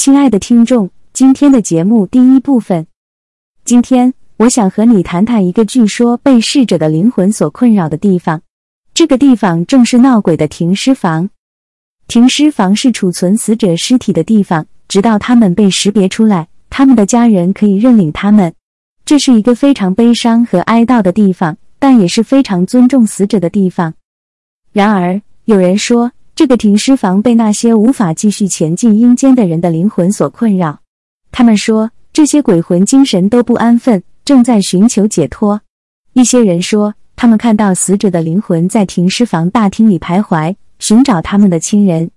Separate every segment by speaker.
Speaker 1: 亲爱的听众，今天的节目第一部分，今天我想和你谈谈一个据说被逝者的灵魂所困扰的地方。这个地方正是闹鬼的停尸房。停尸房是储存死者尸体的地方，直到他们被识别出来，他们的家人可以认领他们。这是一个非常悲伤和哀悼的地方，但也是非常尊重死者的地方。然而，有人说。这个停尸房被那些无法继续前进阴间的人的灵魂所困扰。他们说，这些鬼魂精神都不安分，正在寻求解脱。一些人说，他们看到死者的灵魂在停尸房大厅里徘徊，寻找他们的亲人。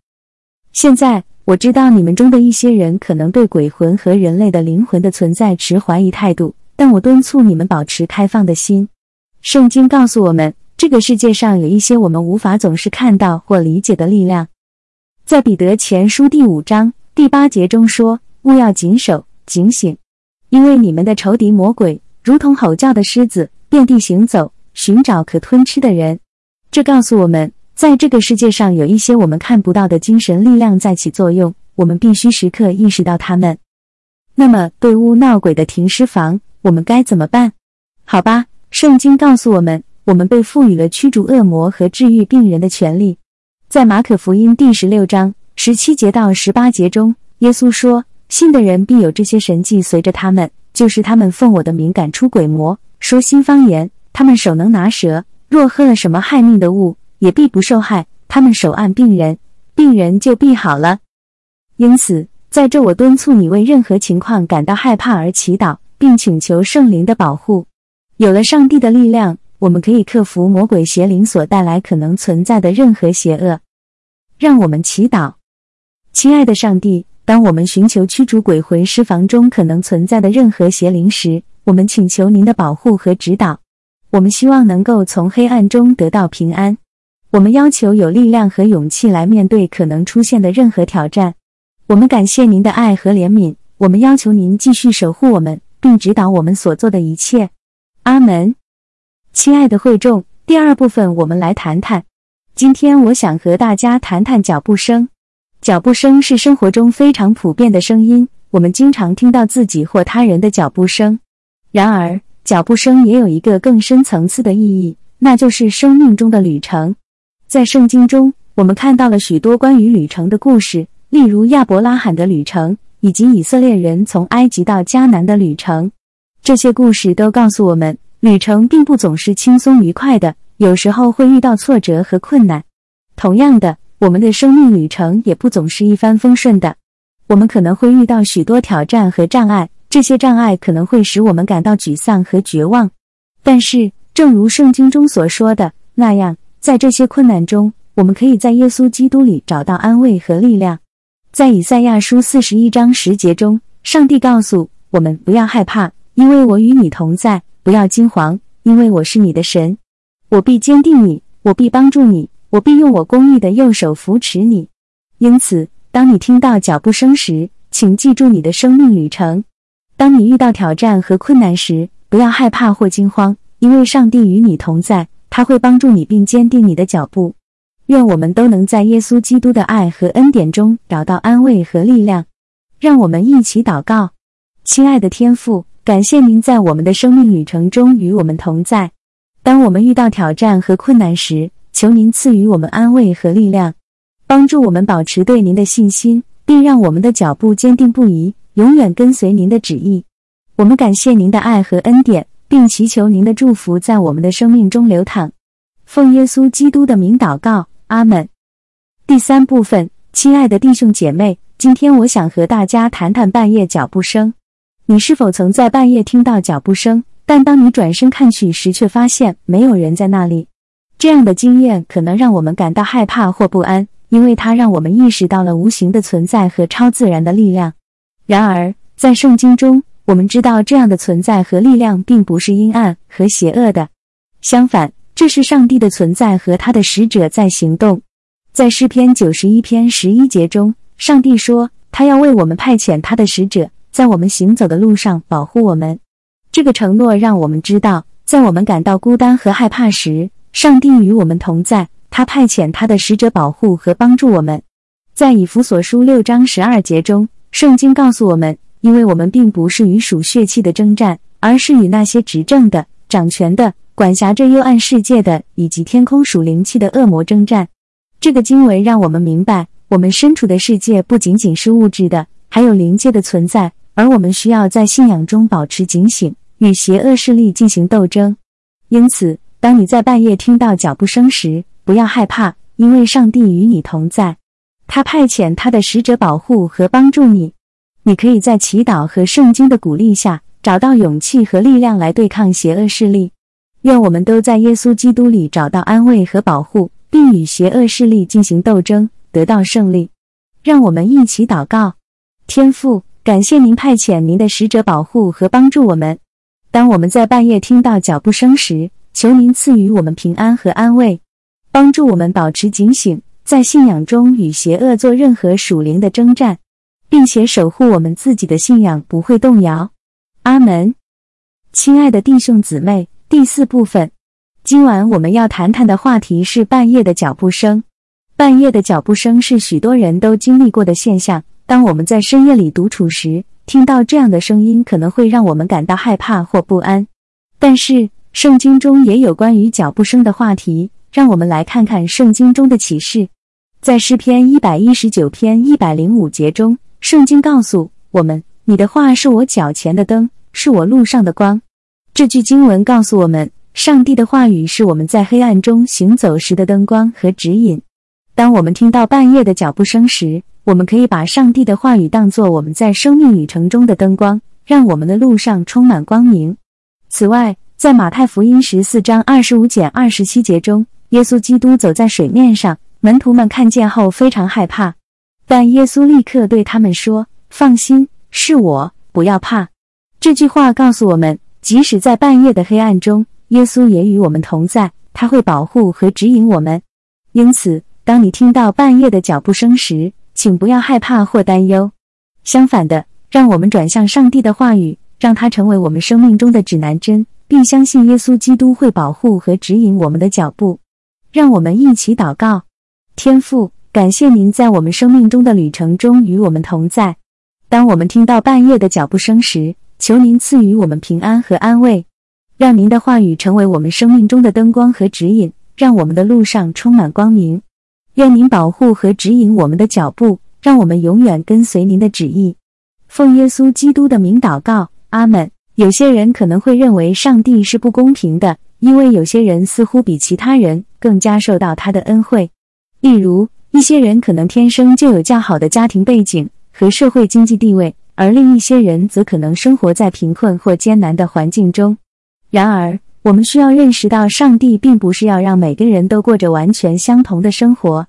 Speaker 1: 现在我知道你们中的一些人可能对鬼魂和人类的灵魂的存在持怀疑态度，但我敦促你们保持开放的心。圣经告诉我们。这个世界上有一些我们无法总是看到或理解的力量，在彼得前书第五章第八节中说：“勿要谨守警醒，因为你们的仇敌魔鬼如同吼叫的狮子，遍地行走，寻找可吞吃的人。”这告诉我们，在这个世界上有一些我们看不到的精神力量在起作用，我们必须时刻意识到它们。那么，对屋闹鬼的停尸房，我们该怎么办？好吧，圣经告诉我们。我们被赋予了驱逐恶魔和治愈病人的权利。在马可福音第十六章十七节到十八节中，耶稣说：“信的人必有这些神迹随着他们，就是他们奉我的名赶出鬼魔，说新方言；他们手能拿蛇，若喝了什么害命的物，也必不受害；他们手按病人，病人就必好了。”因此，在这我敦促你为任何情况感到害怕而祈祷，并请求圣灵的保护。有了上帝的力量。我们可以克服魔鬼邪灵所带来可能存在的任何邪恶。让我们祈祷，亲爱的上帝，当我们寻求驱逐鬼魂尸房中可能存在的任何邪灵时，我们请求您的保护和指导。我们希望能够从黑暗中得到平安。我们要求有力量和勇气来面对可能出现的任何挑战。我们感谢您的爱和怜悯。我们要求您继续守护我们，并指导我们所做的一切。阿门。亲爱的会众，第二部分我们来谈谈。今天我想和大家谈谈脚步声。脚步声是生活中非常普遍的声音，我们经常听到自己或他人的脚步声。然而，脚步声也有一个更深层次的意义，那就是生命中的旅程。在圣经中，我们看到了许多关于旅程的故事，例如亚伯拉罕的旅程，以及以色列人从埃及到迦南的旅程。这些故事都告诉我们。旅程并不总是轻松愉快的，有时候会遇到挫折和困难。同样的，我们的生命旅程也不总是一帆风顺的，我们可能会遇到许多挑战和障碍，这些障碍可能会使我们感到沮丧和绝望。但是，正如圣经中所说的那样，在这些困难中，我们可以在耶稣基督里找到安慰和力量。在以赛亚书四十一章十节中，上帝告诉我们不要害怕，因为我与你同在。不要惊惶，因为我是你的神，我必坚定你，我必帮助你，我必用我公义的右手扶持你。因此，当你听到脚步声时，请记住你的生命旅程。当你遇到挑战和困难时，不要害怕或惊慌，因为上帝与你同在，他会帮助你并坚定你的脚步。愿我们都能在耶稣基督的爱和恩典中找到安慰和力量。让我们一起祷告，亲爱的天父。感谢您在我们的生命旅程中与我们同在。当我们遇到挑战和困难时，求您赐予我们安慰和力量，帮助我们保持对您的信心，并让我们的脚步坚定不移，永远跟随您的旨意。我们感谢您的爱和恩典，并祈求您的祝福在我们的生命中流淌。奉耶稣基督的名祷告，阿门。第三部分，亲爱的弟兄姐妹，今天我想和大家谈谈半夜脚步声。你是否曾在半夜听到脚步声，但当你转身看去时，却发现没有人在那里？这样的经验可能让我们感到害怕或不安，因为它让我们意识到了无形的存在和超自然的力量。然而，在圣经中，我们知道这样的存在和力量并不是阴暗和邪恶的，相反，这是上帝的存在和他的使者在行动。在诗篇九十一篇十一节中，上帝说：“他要为我们派遣他的使者。”在我们行走的路上保护我们，这个承诺让我们知道，在我们感到孤单和害怕时，上帝与我们同在。他派遣他的使者保护和帮助我们。在以弗所书六章十二节中，圣经告诉我们，因为我们并不是与属血气的征战，而是与那些执政的、掌权的、管辖着幽暗世界的以及天空属灵气的恶魔征战。这个经文让我们明白，我们身处的世界不仅仅是物质的，还有灵界的存在，而我们需要在信仰中保持警醒，与邪恶势力进行斗争。因此，当你在半夜听到脚步声时，不要害怕，因为上帝与你同在。他派遣他的使者保护和帮助你。你可以在祈祷和圣经的鼓励下，找到勇气和力量来对抗邪恶势力。愿我们都在耶稣基督里找到安慰和保护，并与邪恶势力进行斗争，得到胜利。让我们一起祷告：天父，感谢您派遣您的使者保护和帮助我们。当我们在半夜听到脚步声时，求您赐予我们平安和安慰，帮助我们保持警醒，在信仰中与邪恶做任何属灵的征战，并且守护我们自己的信仰不会动摇。阿门。亲爱的弟兄姊妹，第四部分，今晚我们要谈谈的话题是半夜的脚步声。半夜的脚步声是许多人都经历过的现象。当我们在深夜里独处时，听到这样的声音可能会让我们感到害怕或不安，但是圣经中也有关于脚步声的话题。让我们来看看圣经中的启示。在诗篇一百一十九篇一百零五节中，圣经告诉我们：“你的话是我脚前的灯，是我路上的光。”这句经文告诉我们，上帝的话语是我们在黑暗中行走时的灯光和指引。当我们听到半夜的脚步声时，我们可以把上帝的话语当作我们在生命旅程中的灯光，让我们的路上充满光明。此外，在马太福音十四章二十五减二十七节中，耶稣基督走在水面上，门徒们看见后非常害怕，但耶稣立刻对他们说：“放心，是我，不要怕。”这句话告诉我们，即使在半夜的黑暗中，耶稣也与我们同在，他会保护和指引我们。因此，当你听到半夜的脚步声时，请不要害怕或担忧，相反的，让我们转向上帝的话语，让它成为我们生命中的指南针，并相信耶稣基督会保护和指引我们的脚步。让我们一起祷告：天父，感谢您在我们生命中的旅程中与我们同在。当我们听到半夜的脚步声时，求您赐予我们平安和安慰，让您的话语成为我们生命中的灯光和指引，让我们的路上充满光明。愿您保护和指引我们的脚步，让我们永远跟随您的旨意。奉耶稣基督的名祷告，阿门。有些人可能会认为上帝是不公平的，因为有些人似乎比其他人更加受到他的恩惠。例如，一些人可能天生就有较好的家庭背景和社会经济地位，而另一些人则可能生活在贫困或艰难的环境中。然而，我们需要认识到，上帝并不是要让每个人都过着完全相同的生活。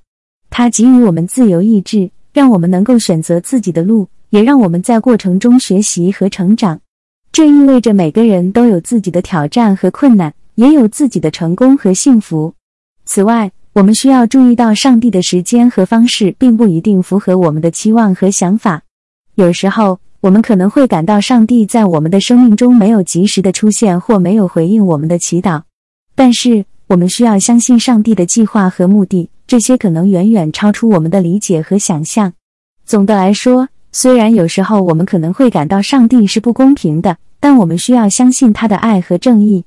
Speaker 1: 他给予我们自由意志，让我们能够选择自己的路，也让我们在过程中学习和成长。这意味着每个人都有自己的挑战和困难，也有自己的成功和幸福。此外，我们需要注意到，上帝的时间和方式并不一定符合我们的期望和想法。有时候，我们可能会感到上帝在我们的生命中没有及时的出现，或没有回应我们的祈祷。但是，我们需要相信上帝的计划和目的，这些可能远远超出我们的理解和想象。总的来说，虽然有时候我们可能会感到上帝是不公平的，但我们需要相信他的爱和正义。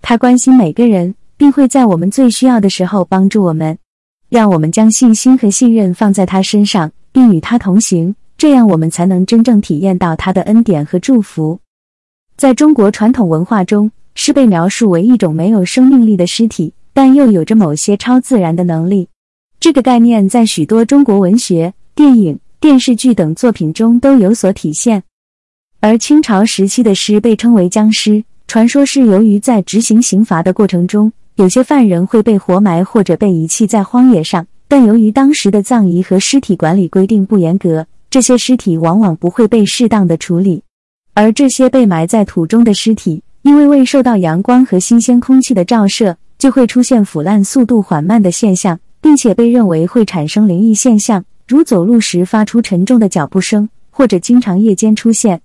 Speaker 1: 他关心每个人，并会在我们最需要的时候帮助我们。让我们将信心和信任放在他身上，并与他同行。这样，我们才能真正体验到他的恩典和祝福。在中国传统文化中，尸被描述为一种没有生命力的尸体，但又有着某些超自然的能力。这个概念在许多中国文学、电影、电视剧等作品中都有所体现。而清朝时期的尸被称为僵尸，传说是由于在执行刑罚的过程中，有些犯人会被活埋或者被遗弃在荒野上，但由于当时的葬仪和尸体管理规定不严格。这些尸体往往不会被适当的处理，而这些被埋在土中的尸体，因为未受到阳光和新鲜空气的照射，就会出现腐烂速度缓慢的现象，并且被认为会产生灵异现象，如走路时发出沉重的脚步声，或者经常夜间出现。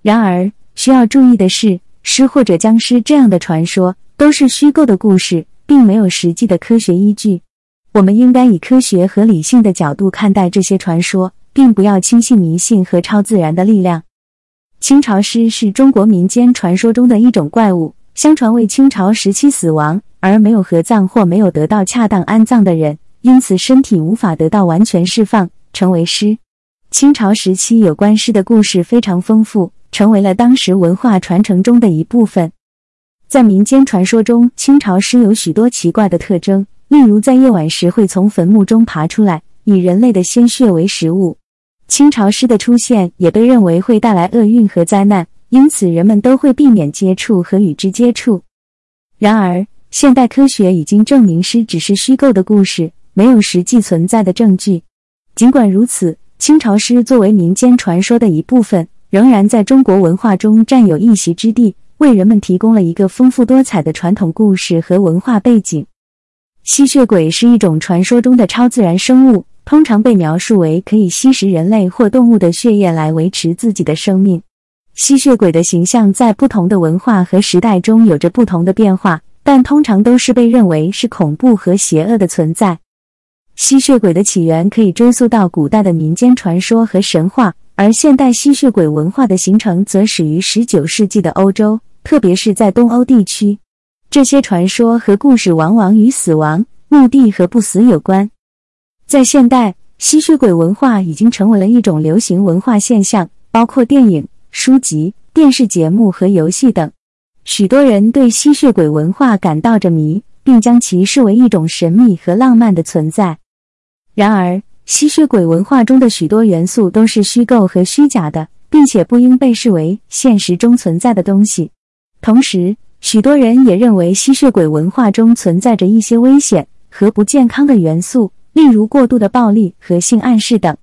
Speaker 1: 然而，需要注意的是，尸或者僵尸这样的传说都是虚构的故事，并没有实际的科学依据。我们应该以科学和理性的角度看待这些传说。并不要轻信迷信和超自然的力量。清朝尸是中国民间传说中的一种怪物，相传为清朝时期死亡而没有合葬或没有得到恰当安葬的人，因此身体无法得到完全释放，成为尸。清朝时期有关尸的故事非常丰富，成为了当时文化传承中的一部分。在民间传说中，清朝尸有许多奇怪的特征，例如在夜晚时会从坟墓中爬出来，以人类的鲜血为食物。清朝尸的出现也被认为会带来厄运和灾难，因此人们都会避免接触和与之接触。然而，现代科学已经证明尸只是虚构的故事，没有实际存在的证据。尽管如此，清朝尸作为民间传说的一部分，仍然在中国文化中占有一席之地，为人们提供了一个丰富多彩的传统故事和文化背景。吸血鬼是一种传说中的超自然生物。通常被描述为可以吸食人类或动物的血液来维持自己的生命。吸血鬼的形象在不同的文化和时代中有着不同的变化，但通常都是被认为是恐怖和邪恶的存在。吸血鬼的起源可以追溯到古代的民间传说和神话，而现代吸血鬼文化的形成则始于19世纪的欧洲，特别是在东欧地区。这些传说和故事往往与死亡、墓地和不死有关。在现代，吸血鬼文化已经成为了一种流行文化现象，包括电影、书籍、电视节目和游戏等。许多人对吸血鬼文化感到着迷，并将其视为一种神秘和浪漫的存在。然而，吸血鬼文化中的许多元素都是虚构和虚假的，并且不应被视为现实中存在的东西。同时，许多人也认为吸血鬼文化中存在着一些危险和不健康的元素。例如过度的暴力和性暗示等。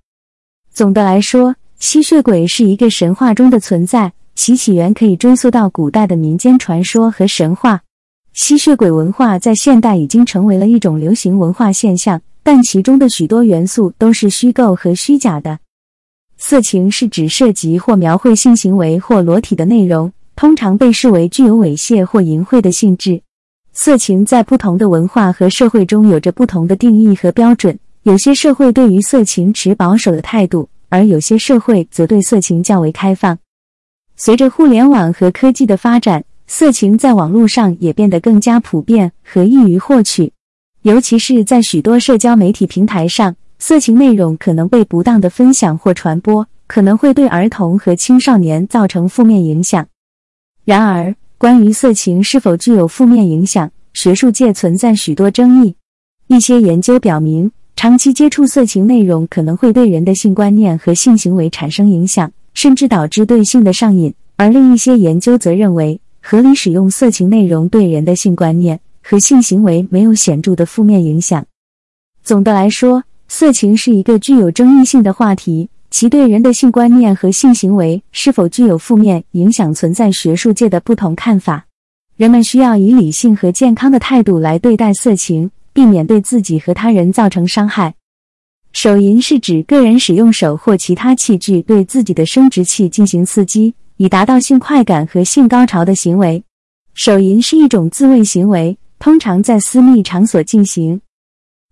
Speaker 1: 总的来说，吸血鬼是一个神话中的存在，其起源可以追溯到古代的民间传说和神话。吸血鬼文化在现代已经成为了一种流行文化现象，但其中的许多元素都是虚构和虚假的。色情是指涉及或描绘性行为或裸体的内容，通常被视为具有猥亵或淫秽的性质。色情在不同的文化和社会中有着不同的定义和标准。有些社会对于色情持保守的态度，而有些社会则对色情较为开放。随着互联网和科技的发展，色情在网络上也变得更加普遍和易于获取。尤其是在许多社交媒体平台上，色情内容可能被不当的分享或传播，可能会对儿童和青少年造成负面影响。然而，关于色情是否具有负面影响，学术界存在许多争议。一些研究表明，长期接触色情内容可能会对人的性观念和性行为产生影响，甚至导致对性的上瘾。而另一些研究则认为，合理使用色情内容对人的性观念和性行为没有显著的负面影响。总的来说，色情是一个具有争议性的话题。其对人的性观念和性行为是否具有负面影响，存在学术界的不同看法。人们需要以理性和健康的态度来对待色情，避免对自己和他人造成伤害。手淫是指个人使用手或其他器具对自己的生殖器进行刺激，以达到性快感和性高潮的行为。手淫是一种自慰行为，通常在私密场所进行。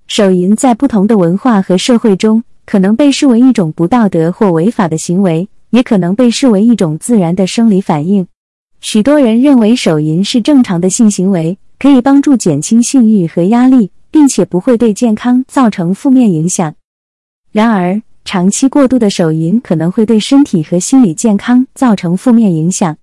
Speaker 1: 手淫在不同的文化和社会中。可能被视为一种不道德或违法的行为，也可能被视为一种自然的生理反应。许多人认为手淫是正常的性行为，可以帮助减轻性欲和压力，并且不会对健康造成负面影响。然而，长期过度的手淫可能会对身体和心理健康造成负面影响。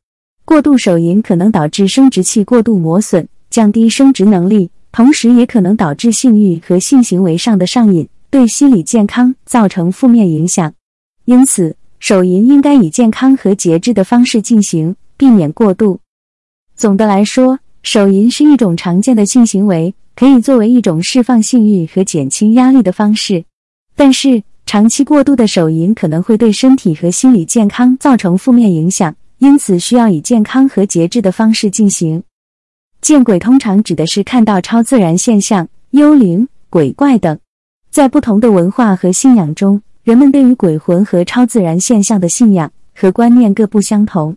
Speaker 1: 过度手淫可能导致生殖器过度磨损，降低生殖能力，同时也可能导致性欲和性行为上的上瘾。对心理健康造成负面影响，因此手淫应该以健康和节制的方式进行，避免过度。总的来说，手淫是一种常见的性行为，可以作为一种释放性欲和减轻压力的方式。但是，长期过度的手淫可能会对身体和心理健康造成负面影响，因此需要以健康和节制的方式进行。见鬼通常指的是看到超自然现象、幽灵、鬼怪等。在不同的文化和信仰中，人们对于鬼魂和超自然现象的信仰和观念各不相同。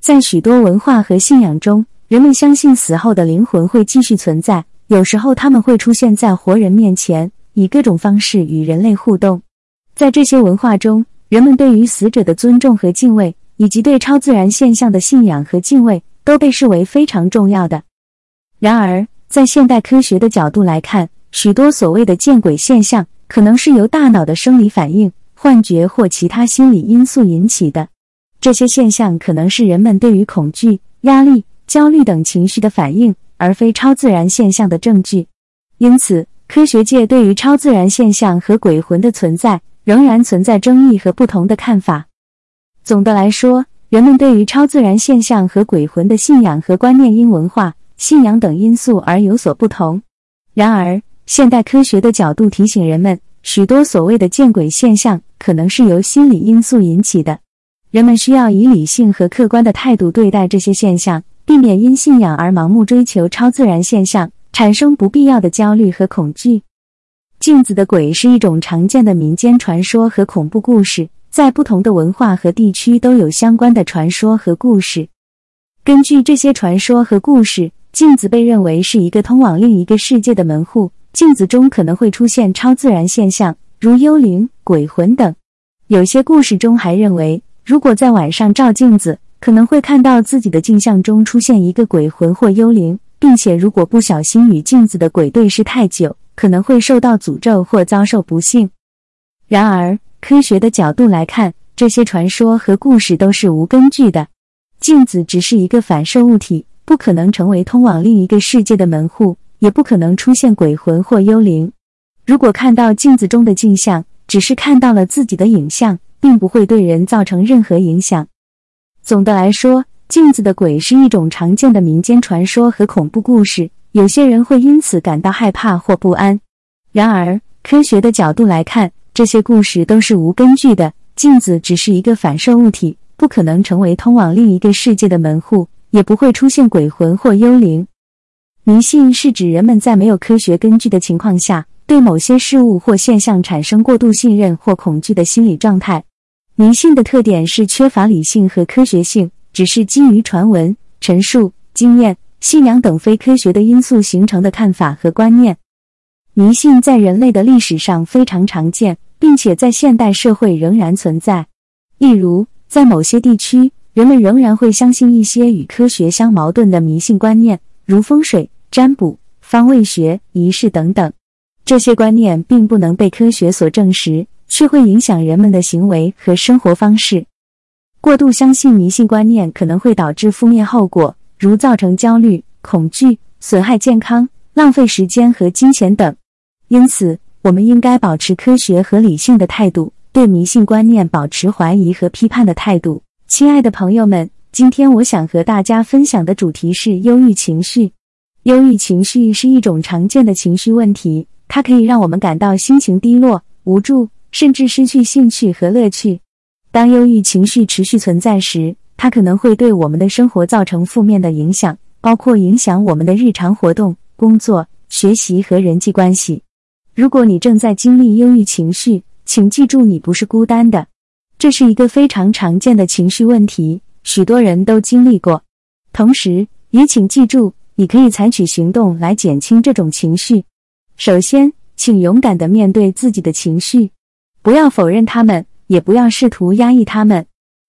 Speaker 1: 在许多文化和信仰中，人们相信死后的灵魂会继续存在，有时候他们会出现在活人面前，以各种方式与人类互动。在这些文化中，人们对于死者的尊重和敬畏，以及对超自然现象的信仰和敬畏，都被视为非常重要的。然而，在现代科学的角度来看，许多所谓的见鬼现象，可能是由大脑的生理反应、幻觉或其他心理因素引起的。这些现象可能是人们对于恐惧、压力、焦虑等情绪的反应，而非超自然现象的证据。因此，科学界对于超自然现象和鬼魂的存在仍然存在争议和不同的看法。总的来说，人们对于超自然现象和鬼魂的信仰和观念因文化。信仰等因素而有所不同。然而，现代科学的角度提醒人们，许多所谓的见鬼现象可能是由心理因素引起的。人们需要以理性和客观的态度对待这些现象，避免因信仰而盲目追求超自然现象，产生不必要的焦虑和恐惧。镜子的鬼是一种常见的民间传说和恐怖故事，在不同的文化和地区都有相关的传说和故事。根据这些传说和故事。镜子被认为是一个通往另一个世界的门户，镜子中可能会出现超自然现象，如幽灵、鬼魂等。有些故事中还认为，如果在晚上照镜子，可能会看到自己的镜像中出现一个鬼魂或幽灵，并且如果不小心与镜子的鬼对视太久，可能会受到诅咒或遭受不幸。然而，科学的角度来看，这些传说和故事都是无根据的。镜子只是一个反射物体。不可能成为通往另一个世界的门户，也不可能出现鬼魂或幽灵。如果看到镜子中的镜像，只是看到了自己的影像，并不会对人造成任何影响。总的来说，镜子的鬼是一种常见的民间传说和恐怖故事，有些人会因此感到害怕或不安。然而，科学的角度来看，这些故事都是无根据的。镜子只是一个反射物体，不可能成为通往另一个世界的门户。也不会出现鬼魂或幽灵。迷信是指人们在没有科学根据的情况下，对某些事物或现象产生过度信任或恐惧的心理状态。迷信的特点是缺乏理性和科学性，只是基于传闻、陈述、经验、信仰等非科学的因素形成的看法和观念。迷信在人类的历史上非常常见，并且在现代社会仍然存在。例如，在某些地区。人们仍然会相信一些与科学相矛盾的迷信观念，如风水、占卜、方位学、仪式等等。这些观念并不能被科学所证实，却会影响人们的行为和生活方式。过度相信迷信观念可能会导致负面后果，如造成焦虑、恐惧、损害健康、浪费时间和金钱等。因此，我们应该保持科学和理性的态度，对迷信观念保持怀疑和批判的态度。亲爱的朋友们，今天我想和大家分享的主题是忧郁情绪。忧郁情绪是一种常见的情绪问题，它可以让我们感到心情低落、无助，甚至失去兴趣和乐趣。当忧郁情绪持续存在时，它可能会对我们的生活造成负面的影响，包括影响我们的日常活动、工作、学习和人际关系。如果你正在经历忧郁情绪，请记住你不是孤单的。这是一个非常常见的情绪问题，许多人都经历过。同时，也请记住，你可以采取行动来减轻这种情绪。首先，请勇敢地面对自己的情绪，不要否认他们，也不要试图压抑他们。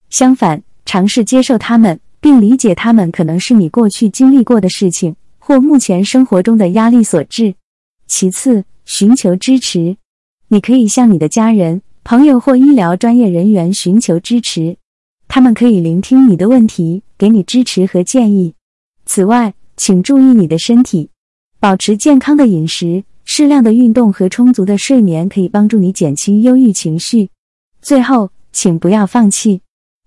Speaker 1: 相反，尝试接受他们，并理解他们可能是你过去经历过的事情，或目前生活中的压力所致。其次，寻求支持，你可以向你的家人。朋友或医疗专业人员寻求支持，他们可以聆听你的问题，给你支持和建议。此外，请注意你的身体，保持健康的饮食、适量的运动和充足的睡眠可以帮助你减轻忧郁情绪。最后，请不要放弃。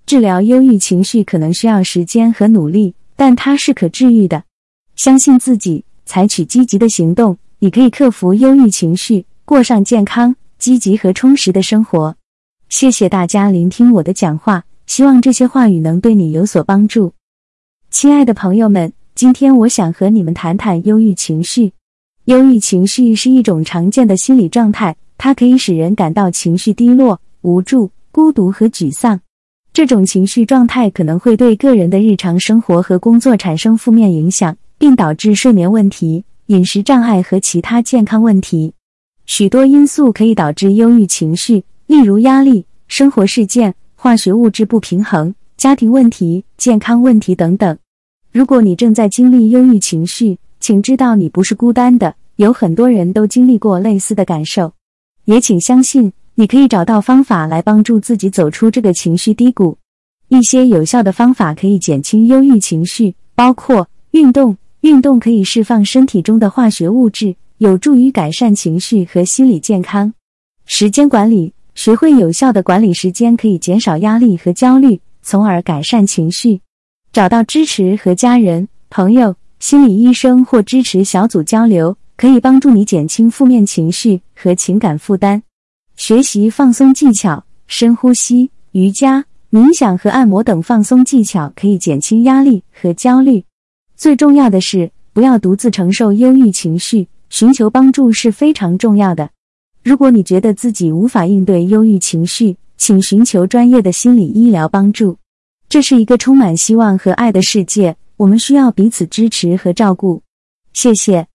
Speaker 1: 治疗忧郁情绪可能需要时间和努力，但它是可治愈的。相信自己，采取积极的行动，你可以克服忧郁情绪，过上健康。积极和充实的生活。谢谢大家聆听我的讲话，希望这些话语能对你有所帮助。亲爱的朋友们，今天我想和你们谈谈忧郁情绪。忧郁情绪是一种常见的心理状态，它可以使人感到情绪低落、无助、孤独和沮丧。这种情绪状态可能会对个人的日常生活和工作产生负面影响，并导致睡眠问题、饮食障碍和其他健康问题。许多因素可以导致忧郁情绪，例如压力、生活事件、化学物质不平衡、家庭问题、健康问题等等。如果你正在经历忧郁情绪，请知道你不是孤单的，有很多人都经历过类似的感受。也请相信，你可以找到方法来帮助自己走出这个情绪低谷。一些有效的方法可以减轻忧郁情绪，包括运动。运动可以释放身体中的化学物质，有助于改善情绪和心理健康。时间管理，学会有效的管理时间，可以减少压力和焦虑，从而改善情绪。找到支持和家人、朋友、心理医生或支持小组交流，可以帮助你减轻负面情绪和情感负担。学习放松技巧，深呼吸、瑜伽、冥想和按摩等放松技巧可以减轻压力和焦虑。最重要的是，不要独自承受忧郁情绪，寻求帮助是非常重要的。如果你觉得自己无法应对忧郁情绪，请寻求专业的心理医疗帮助。这是一个充满希望和爱的世界，我们需要彼此支持和照顾。谢谢，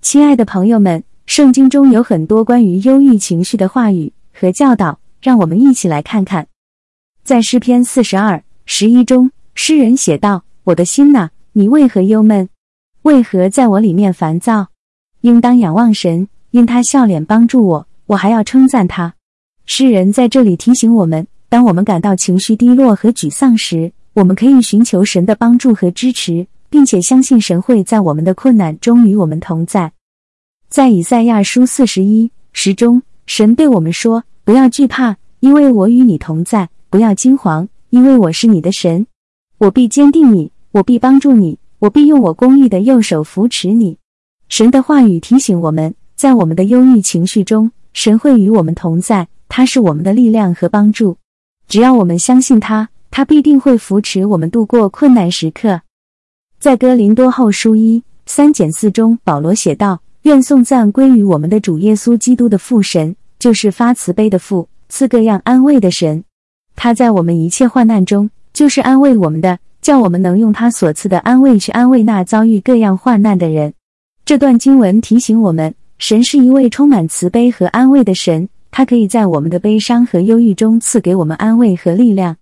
Speaker 1: 亲爱的朋友们。圣经中有很多关于忧郁情绪的话语和教导，让我们一起来看看。在诗篇四十二十一中，诗人写道：“我的心呐。”你为何忧闷？为何在我里面烦躁？应当仰望神，因他笑脸帮助我，我还要称赞他。诗人在这里提醒我们：当我们感到情绪低落和沮丧时，我们可以寻求神的帮助和支持，并且相信神会在我们的困难中与我们同在。在以赛亚书四十一时中，神对我们说：“不要惧怕，因为我与你同在；不要惊惶，因为我是你的神，我必坚定你。”我必帮助你，我必用我公义的右手扶持你。神的话语提醒我们，在我们的忧郁情绪中，神会与我们同在，他是我们的力量和帮助。只要我们相信他，他必定会扶持我们度过困难时刻。在哥林多后书一三减四中，保罗写道：“愿颂赞归于我们的主耶稣基督的父神，就是发慈悲的父，赐各样安慰的神。他在我们一切患难中，就是安慰我们的。”叫我们能用他所赐的安慰去安慰那遭遇各样患难的人。这段经文提醒我们，神是一位充满慈悲和安慰的神，他可以在我们的悲伤和忧郁中赐给我们安慰和力量。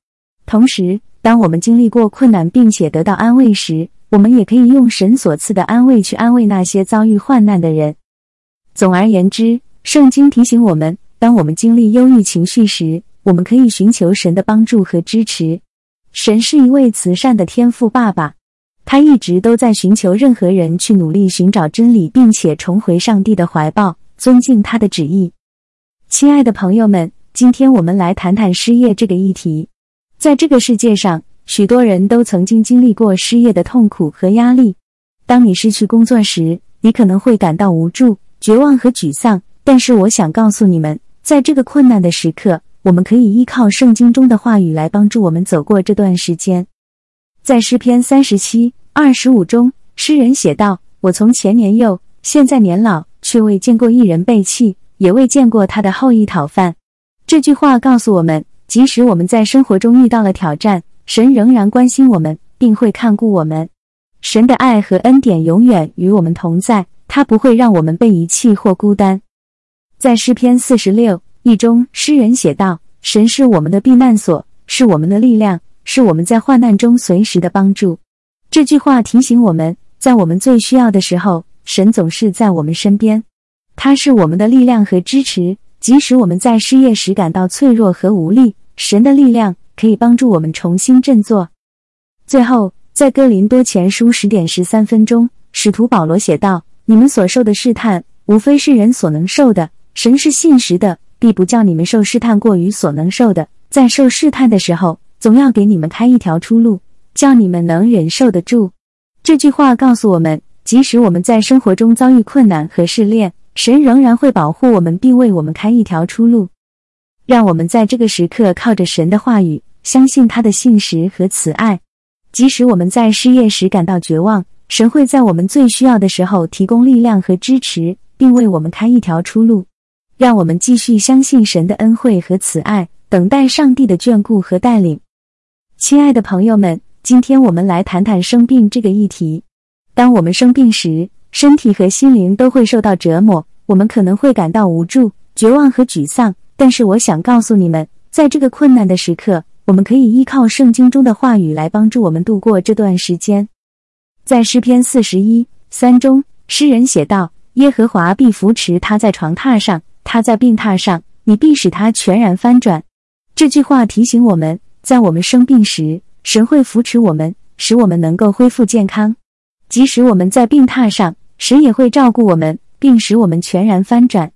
Speaker 1: 同时，当我们经历过困难并且得到安慰时，我们也可以用神所赐的安慰去安慰那些遭遇患难的人。总而言之，圣经提醒我们，当我们经历忧郁情绪时，我们可以寻求神的帮助和支持。神是一位慈善的天赋爸爸，他一直都在寻求任何人去努力寻找真理，并且重回上帝的怀抱，尊敬他的旨意。亲爱的朋友们，今天我们来谈谈失业这个议题。在这个世界上，许多人都曾经经历过失业的痛苦和压力。当你失去工作时，你可能会感到无助、绝望和沮丧。但是，我想告诉你们，在这个困难的时刻，我们可以依靠圣经中的话语来帮助我们走过这段时间。在诗篇三十七二十五中，诗人写道：“我从前年幼，现在年老，却未见过一人背弃，也未见过他的后裔讨饭。”这句话告诉我们，即使我们在生活中遇到了挑战，神仍然关心我们，并会看顾我们。神的爱和恩典永远与我们同在，他不会让我们被遗弃或孤单。在诗篇四十六。一中，诗人写道：“神是我们的避难所，是我们的力量，是我们在患难中随时的帮助。”这句话提醒我们，在我们最需要的时候，神总是在我们身边。他是我们的力量和支持，即使我们在失业时感到脆弱和无力，神的力量可以帮助我们重新振作。最后，在哥林多前书十点十三分钟，使徒保罗写道：“你们所受的试探，无非是人所能受的，神是信实的。”必不叫你们受试探过于所能受的，在受试探的时候，总要给你们开一条出路，叫你们能忍受得住。这句话告诉我们，即使我们在生活中遭遇困难和试炼，神仍然会保护我们，并为我们开一条出路。让我们在这个时刻靠着神的话语，相信他的信实和慈爱。即使我们在失业时感到绝望，神会在我们最需要的时候提供力量和支持，并为我们开一条出路。让我们继续相信神的恩惠和慈爱，等待上帝的眷顾和带领。亲爱的朋友们，今天我们来谈谈生病这个议题。当我们生病时，身体和心灵都会受到折磨，我们可能会感到无助、绝望和沮丧。但是我想告诉你们，在这个困难的时刻，我们可以依靠圣经中的话语来帮助我们度过这段时间。在诗篇四十一三中，诗人写道：“耶和华必扶持他在床榻上，他在病榻上，你必使他全然翻转。”这句话提醒我们，在我们生病时，神会扶持我们，使我们能够恢复健康；即使我们在病榻上，神也会照顾我们，并使我们全然翻转。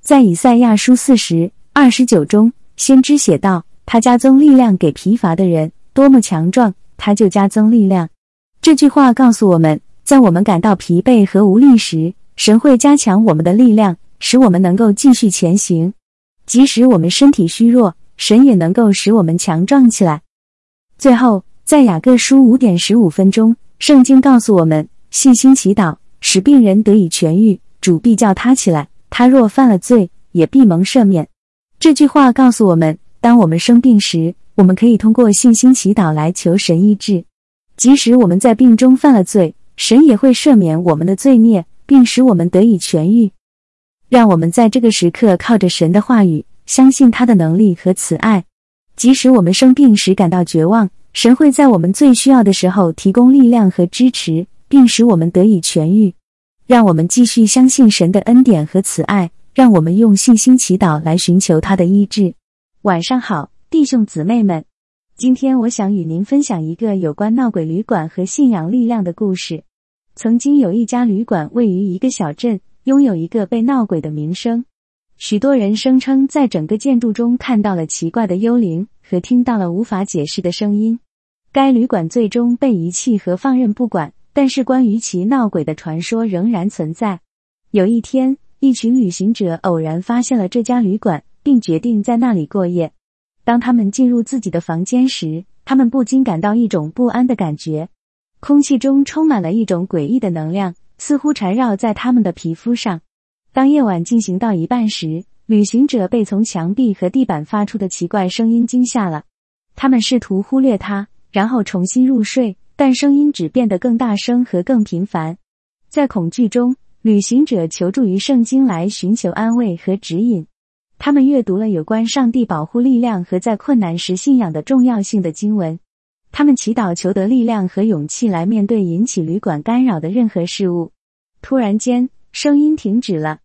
Speaker 1: 在以赛亚书四十二十九中，先知写道：“他加增力量给疲乏的人，多么强壮，他就加增力量。”这句话告诉我们，在我们感到疲惫和无力时，神会加强我们的力量，使我们能够继续前行。即使我们身体虚弱，神也能够使我们强壮起来。最后，在雅各书五点十五分钟，圣经告诉我们：信心祈祷，使病人得以痊愈，主必叫他起来。他若犯了罪，也必蒙赦免。这句话告诉我们，当我们生病时，我们可以通过信心祈祷来求神医治。即使我们在病中犯了罪，神也会赦免我们的罪孽，并使我们得以痊愈。让我们在这个时刻靠着神的话语，相信他的能力和慈爱。即使我们生病时感到绝望，神会在我们最需要的时候提供力量和支持，并使我们得以痊愈。让我们继续相信神的恩典和慈爱，让我们用信心祈祷来寻求他的医治。晚上好，弟兄姊妹们，今天我想与您分享一个有关闹鬼旅馆和信仰力量的故事。曾经有一家旅馆位于一个小镇，拥有一个被闹鬼的名声。许多人声称在整个建筑中看到了奇怪的幽灵和听到了无法解释的声音。该旅馆最终被遗弃和放任不管。但是，关于其闹鬼的传说仍然存在。有一天，一群旅行者偶然发现了这家旅馆，并决定在那里过夜。当他们进入自己的房间时，他们不禁感到一种不安的感觉。空气中充满了一种诡异的能量，似乎缠绕在他们的皮肤上。当夜晚进行到一半时，旅行者被从墙壁和地板发出的奇怪声音惊吓了。他们试图忽略它，然后重新入睡。但声音只变得更大声和更频繁，在恐惧中，旅行者求助于圣经来寻求安慰和指引。他们阅读了有关上帝保护力量和在困难时信仰的重要性的经文。他们祈祷求得力量和勇气来面对引起旅馆干扰的任何事物。突然间，声音停止了，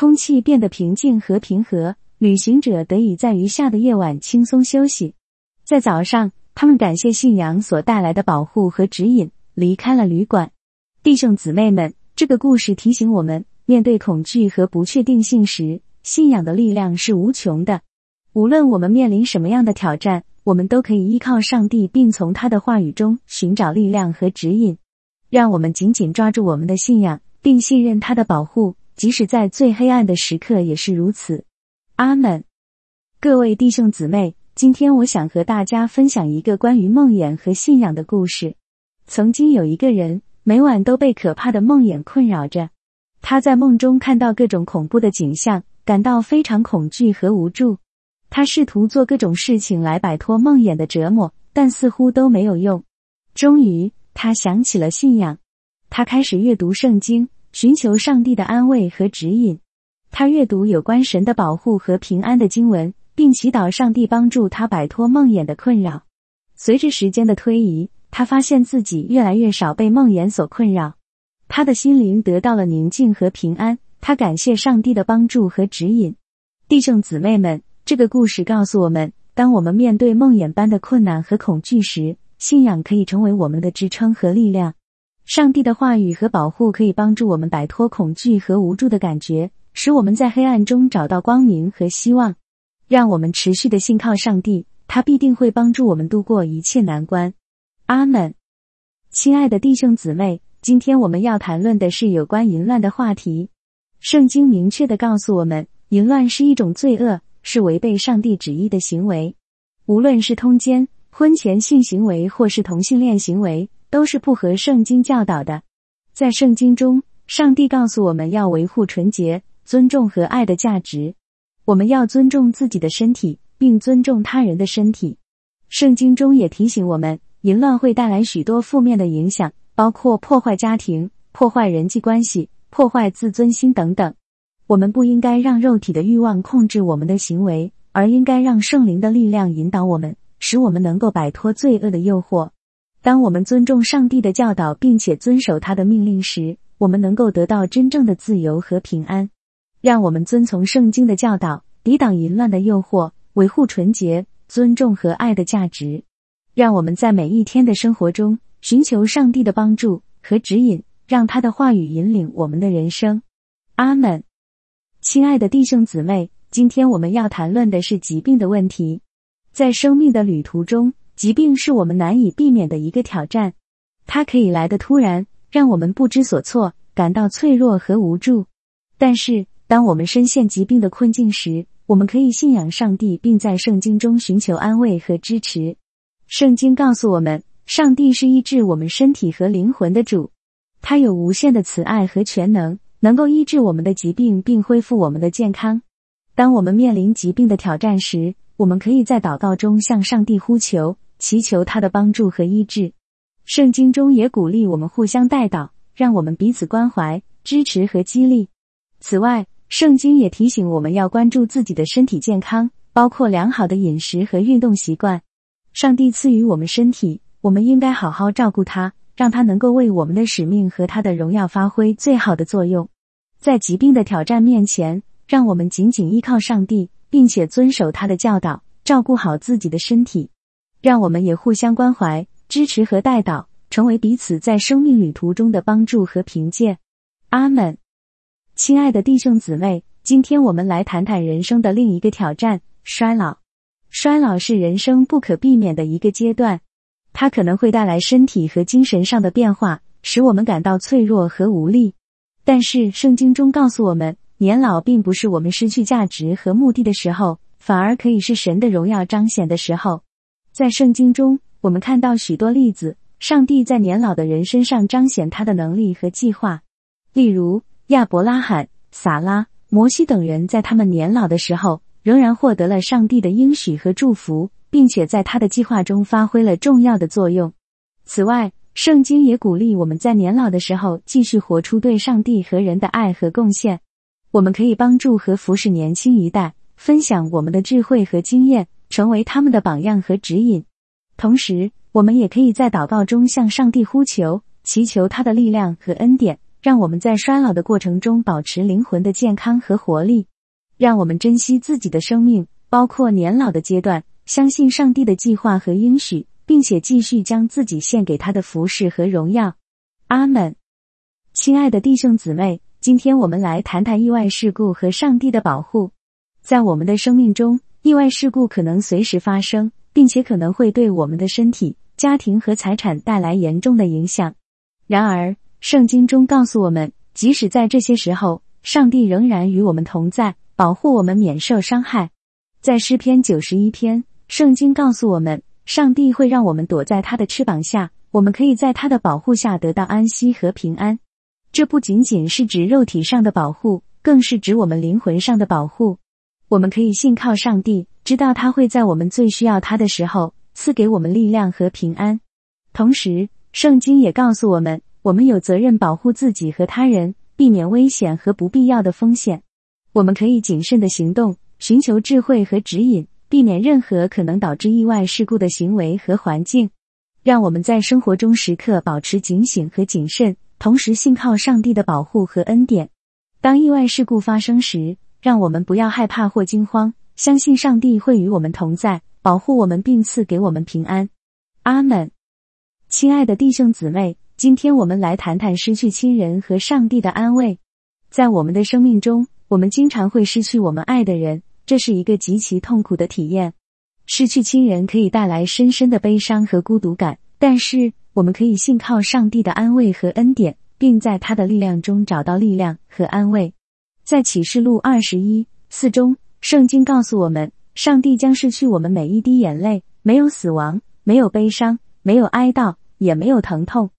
Speaker 1: 空气变得平静和平和，旅行者得以在余下的夜晚轻松休息。在早上。他们感谢信仰所带来的保护和指引，离开了旅馆。弟兄姊妹们，这个故事提醒我们，面对恐惧和不确定性时，信仰的力量是无穷的。无论我们面临什么样的挑战，我们都可以依靠上帝，并从他的话语中寻找力量和指引。让我们紧紧抓住我们的信仰，并信任他的保护，即使在最黑暗的时刻也是如此。阿门。各位弟兄姊妹。今天我想和大家分享一个关于梦魇和信仰的故事。曾经有一个人，每晚都被可怕的梦魇困扰着。他在梦中看到各种恐怖的景象，感到非常恐惧和无助。他试图做各种事情来摆脱梦魇的折磨，但似乎都没有用。终于，他想起了信仰。他开始阅读圣经，寻求上帝的安慰和指引。他阅读有关神的保护和平安的经文。并祈祷上帝帮助他摆脱梦魇的困扰。随着时间的推移，他发现自己越来越少被梦魇所困扰，他的心灵得到了宁静和平安。他感谢上帝的帮助和指引。弟兄姊妹们，这个故事告诉我们：当我们面对梦魇般的困难和恐惧时，信仰可以成为我们的支撑和力量。上帝的话语和保护可以帮助我们摆脱恐惧和无助的感觉，使我们在黑暗中找到光明和希望。让我们持续的信靠上帝，他必定会帮助我们度过一切难关。阿门。亲爱的弟兄姊妹，今天我们要谈论的是有关淫乱的话题。圣经明确的告诉我们，淫乱是一种罪恶，是违背上帝旨意的行为。无论是通奸、婚前性行为，或是同性恋行为，都是不合圣经教导的。在圣经中，上帝告诉我们要维护纯洁、尊重和爱的价值。我们要尊重自己的身体，并尊重他人的身体。圣经中也提醒我们，淫乱会带来许多负面的影响，包括破坏家庭、破坏人际关系、破坏自尊心等等。我们不应该让肉体的欲望控制我们的行为，而应该让圣灵的力量引导我们，使我们能够摆脱罪恶的诱惑。当我们尊重上帝的教导，并且遵守他的命令时，我们能够得到真正的自由和平安。让我们遵从圣经的教导，抵挡淫乱的诱惑，维护纯洁、尊重和爱的价值。让我们在每一天的生活中寻求上帝的帮助和指引，让他的话语引领我们的人生。阿门。亲爱的弟兄姊妹，今天我们要谈论的是疾病的问题。在生命的旅途中，疾病是我们难以避免的一个挑战。它可以来的突然，让我们不知所措，感到脆弱和无助。但是，当我们深陷疾病的困境时，我们可以信仰上帝，并在圣经中寻求安慰和支持。圣经告诉我们，上帝是医治我们身体和灵魂的主，他有无限的慈爱和全能。能够医治我们的疾病并恢复我们的健康。当我们面临疾病的挑战时，我们可以在祷告中向上帝呼求，祈求他的帮助和医治。圣经中也鼓励我们互相代祷，让我们彼此关怀、支持和激励。此外，圣经也提醒我们要关注自己的身体健康，包括良好的饮食和运动习惯。上帝赐予我们身体，我们应该好好照顾它。让他能够为我们的使命和他的荣耀发挥最好的作用。在疾病的挑战面前，让我们紧紧依靠上帝，并且遵守他的教导，照顾好自己的身体。让我们也互相关怀、支持和带导，成为彼此在生命旅途中的帮助和凭借。阿门。亲爱的弟兄姊妹，今天我们来谈谈人生的另一个挑战——衰老。衰老是人生不可避免的一个阶段。它可能会带来身体和精神上的变化，使我们感到脆弱和无力。但是圣经中告诉我们，年老并不是我们失去价值和目的的时候，反而可以是神的荣耀彰显的时候。在圣经中，我们看到许多例子，上帝在年老的人身上彰显他的能力和计划。例如，亚伯拉罕、撒拉、摩西等人在他们年老的时候，仍然获得了上帝的应许和祝福。并且在他的计划中发挥了重要的作用。此外，圣经也鼓励我们在年老的时候继续活出对上帝和人的爱和贡献。我们可以帮助和服侍年轻一代，分享我们的智慧和经验，成为他们的榜样和指引。同时，我们也可以在祷告中向上帝呼求，祈求他的力量和恩典，让我们在衰老的过程中保持灵魂的健康和活力。让我们珍惜自己的生命，包括年老的阶段。相信上帝的计划和应许，并且继续将自己献给他的服饰和荣耀。阿门。亲爱的弟兄姊妹，今天我们来谈谈意外事故和上帝的保护。在我们的生命中，意外事故可能随时发生，并且可能会对我们的身体、家庭和财产带来严重的影响。然而，圣经中告诉我们，即使在这些时候，上帝仍然与我们同在，保护我们免受伤害。在诗篇九十一篇。圣经告诉我们，上帝会让我们躲在他的翅膀下，我们可以在他的保护下得到安息和平安。这不仅仅是指肉体上的保护，更是指我们灵魂上的保护。我们可以信靠上帝，知道他会在我们最需要他的时候赐给我们力量和平安。同时，圣经也告诉我们，我们有责任保护自己和他人，避免危险和不必要的风险。我们可以谨慎的行动，寻求智慧和指引。避免任何可能导致意外事故的行为和环境，让我们在生活中时刻保持警醒和谨慎，同时信靠上帝的保护和恩典。当意外事故发生时，让我们不要害怕或惊慌，相信上帝会与我们同在，保护我们并赐给我们平安。阿门。亲爱的弟兄姊妹，今天我们来谈谈失去亲人和上帝的安慰。在我们的生命中，我们经常会失去我们爱的人。这是一个极其痛苦的体验，失去亲人可以带来深深的悲伤和孤独感。但是，我们可以信靠上帝的安慰和恩典，并在他的力量中找到力量和安慰。在启示录二十一四中，圣经告诉我们，上帝将失去我们每一滴眼泪，没有死亡，没有悲伤，没有哀悼，也没有疼痛。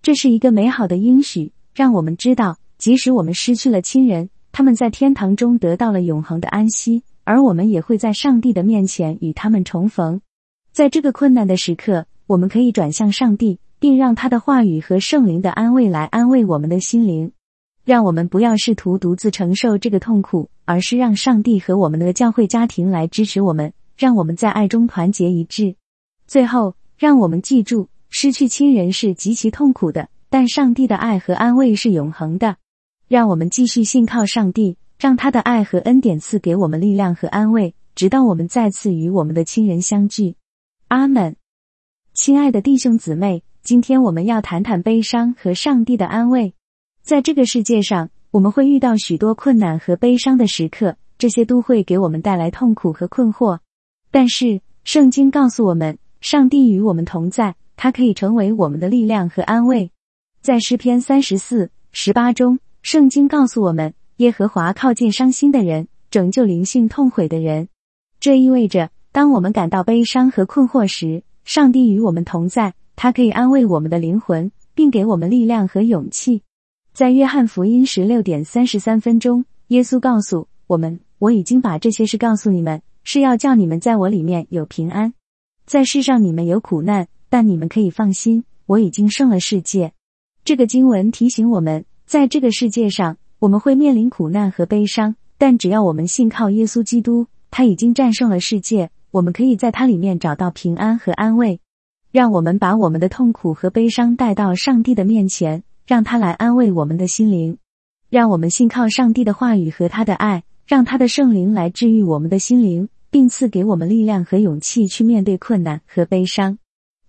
Speaker 1: 这是一个美好的应许，让我们知道，即使我们失去了亲人，他们在天堂中得到了永恒的安息。而我们也会在上帝的面前与他们重逢。在这个困难的时刻，我们可以转向上帝，并让他的话语和圣灵的安慰来安慰我们的心灵。让我们不要试图独自承受这个痛苦，而是让上帝和我们的教会家庭来支持我们，让我们在爱中团结一致。最后，让我们记住，失去亲人是极其痛苦的，但上帝的爱和安慰是永恒的。让我们继续信靠上帝，让他的爱和恩典赐给我们力量和安慰，直到我们再次与我们的亲人相聚。阿门。亲爱的弟兄姊妹，今天我们要谈谈悲伤和上帝的安慰。在这个世界上，我们会遇到许多困难和悲伤的时刻，这些都会给我们带来痛苦和困惑。但是，圣经告诉我们，上帝与我们同在，他可以成为我们的力量和安慰。在诗篇三十四十八中，圣经告诉我们，耶和华靠近伤心的人，拯救灵性痛悔的人。这意味着，当我们感到悲伤和困惑时，上帝与我们同在，他可以安慰我们的灵魂，并给我们力量和勇气。在约翰福音十六点三十三分钟，耶稣告诉我们：“我已经把这些事告诉你们，是要叫你们在我里面有平安。在世上你们有苦难，但你们可以放心，我已经胜了世界。”这个经文提醒我们，在这个世界上我们会面临苦难和悲伤，但只要我们信靠耶稣基督，他已经战胜了世界，我们可以在他里面找到平安和安慰。让我们把我们的痛苦和悲伤带到上帝的面前。让他来安慰我们的心灵，让我们信靠上帝的话语和他的爱，让他的圣灵来治愈我们的心灵，并赐给我们力量和勇气去面对困难和悲伤。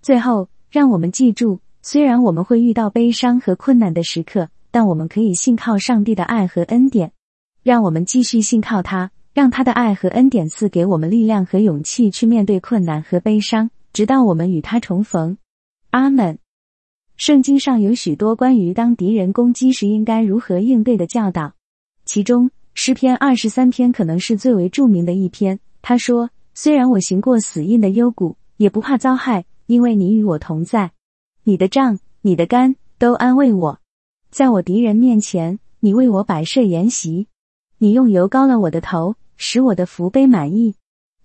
Speaker 1: 最后，让我们记住，虽然我们会遇到悲伤和困难的时刻，但我们可以信靠上帝的爱和恩典。让我们继续信靠他，让他的爱和恩典赐给我们力量和勇气去面对困难和悲伤，直到我们与他重逢。阿门。圣经上有许多关于当敌人攻击时应该如何应对的教导，其中诗篇二十三篇可能是最为著名的一篇。他说：“虽然我行过死荫的幽谷，也不怕遭害，因为你与我同在。你的杖、你的杆都安慰我。在我敌人面前，你为我摆设筵席，你用油膏了我的头，使我的福杯满意。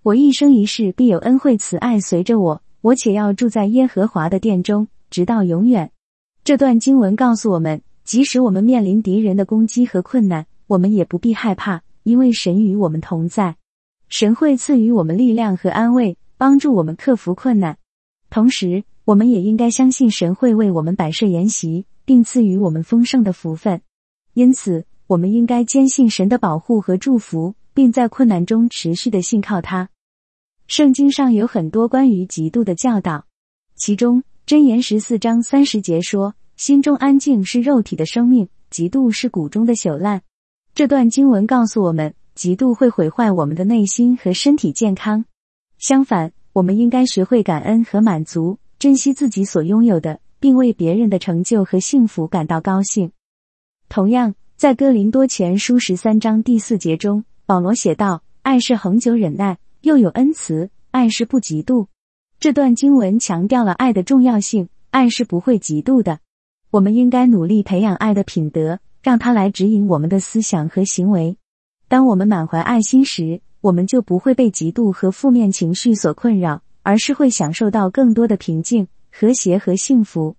Speaker 1: 我一生一世必有恩惠慈爱随着我，我且要住在耶和华的殿中。”直到永远。这段经文告诉我们，即使我们面临敌人的攻击和困难，我们也不必害怕，因为神与我们同在。神会赐予我们力量和安慰，帮助我们克服困难。同时，我们也应该相信神会为我们摆设筵席，并赐予我们丰盛的福分。因此，我们应该坚信神的保护和祝福，并在困难中持续的信靠他。圣经上有很多关于嫉妒的教导，其中。箴言十四章三十节说：“心中安静是肉体的生命，嫉妒是骨中的朽烂。”这段经文告诉我们，嫉妒会毁坏我们的内心和身体健康。相反，我们应该学会感恩和满足，珍惜自己所拥有的，并为别人的成就和幸福感到高兴。同样，在哥林多前书十三章第四节中，保罗写道：“爱是恒久忍耐，又有恩慈；爱是不嫉妒。”这段经文强调了爱的重要性，爱是不会嫉妒的。我们应该努力培养爱的品德，让它来指引我们的思想和行为。当我们满怀爱心时，我们就不会被嫉妒和负面情绪所困扰，而是会享受到更多的平静、和谐和幸福。